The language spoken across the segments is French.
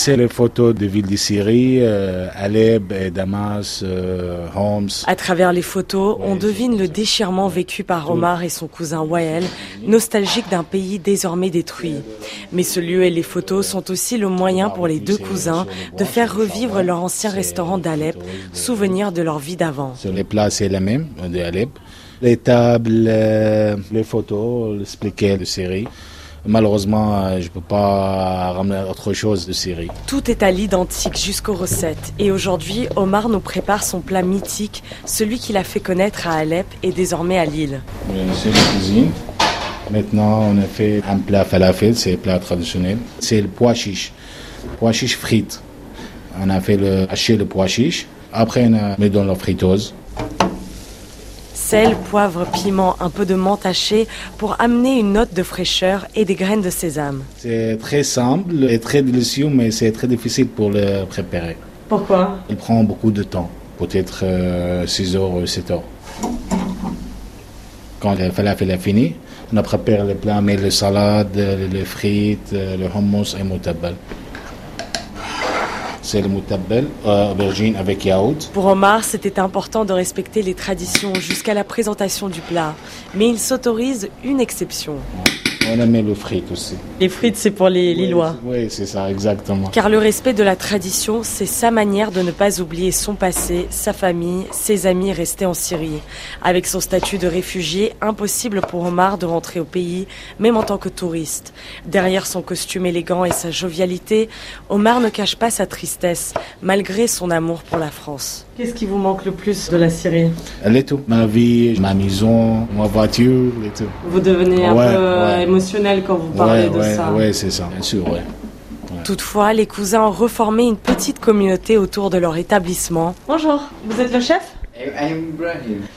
c'est les photos des villes de Syrie, euh, Alep, Damas, euh, Homs. À travers les photos, on devine le déchirement vécu par Omar et son cousin Wael, nostalgique d'un pays désormais détruit. Mais ce lieu et les photos sont aussi le moyen pour les deux cousins de faire revivre leur ancien restaurant d'Alep, souvenir de leur vie d'avant. Les plats, c'est la même de Alep. Les tables, euh, les photos, l'expliquer de série. Malheureusement, euh, je ne peux pas ramener autre chose de série. Tout est à l'identique jusqu'aux recettes. Et aujourd'hui, Omar nous prépare son plat mythique, celui qu'il a fait connaître à Alep et désormais à Lille. C'est la cuisine. Maintenant, on a fait un plat falafel, c'est un plat traditionnel. C'est le pois chiche, pois chiche frites. On a fait le, hacher le pois chiche. Après, on a mis dans la friteuse sel, poivre, piment, un peu de menthe hachée pour amener une note de fraîcheur et des graines de sésame. C'est très simple et très délicieux, mais c'est très difficile pour le préparer. Pourquoi? Il prend beaucoup de temps, peut-être 6 euh, heures ou 7 heures. Quand le falafel est fini, on a préparé le plat, mais le salade, les frites, le hummus et le euh. Pour Omar, c'était important de respecter les traditions jusqu'à la présentation du plat. Mais il s'autorise une exception. On aime les frites aussi. Les frites, c'est pour les Lillois. Oui, c'est ça, exactement. Car le respect de la tradition, c'est sa manière de ne pas oublier son passé, sa famille, ses amis restés en Syrie. Avec son statut de réfugié, impossible pour Omar de rentrer au pays, même en tant que touriste. Derrière son costume élégant et sa jovialité, Omar ne cache pas sa tristesse, malgré son amour pour la France. Qu'est-ce qui vous manque le plus de la Syrie? Elle tout. Ma vie, ma maison, ma voiture, tout. Vous devenez un peu émotionnel quand vous parlez de ça. Oui, c'est ça, bien sûr, Toutefois, les cousins ont reformé une petite communauté autour de leur établissement. Bonjour, vous êtes le chef?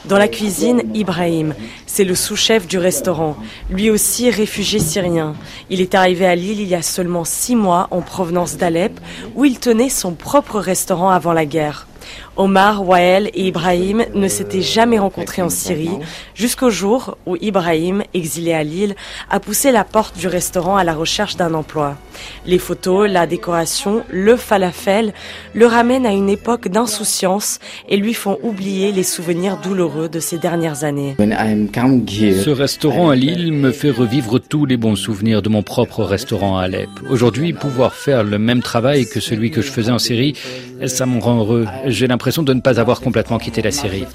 Dans la cuisine, Ibrahim, c'est le sous-chef du restaurant, lui aussi réfugié syrien. Il est arrivé à Lille il y a seulement six mois en provenance d'Alep, où il tenait son propre restaurant avant la guerre. Omar, Wael et Ibrahim ne s'étaient jamais rencontrés en Syrie jusqu'au jour où Ibrahim, exilé à Lille, a poussé la porte du restaurant à la recherche d'un emploi. Les photos, la décoration, le falafel le ramènent à une époque d'insouciance et lui font oublier les souvenirs douloureux de ces dernières années. Ce restaurant à Lille me fait revivre tous les bons souvenirs de mon propre restaurant à Alep. Aujourd'hui, pouvoir faire le même travail que celui que je faisais en Syrie, ça me rend heureux. J'ai l'impression de ne pas avoir complètement quitté la Syrie.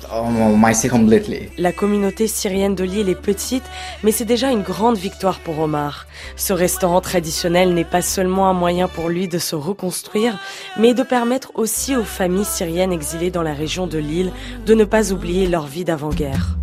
La communauté syrienne de Lille est petite, mais c'est déjà une grande victoire pour Omar. Ce restaurant traditionnel n'est pas seulement un moyen pour lui de se reconstruire, mais de permettre aussi aux familles syriennes exilées dans la région de Lille de ne pas oublier leur vie d'avant-guerre.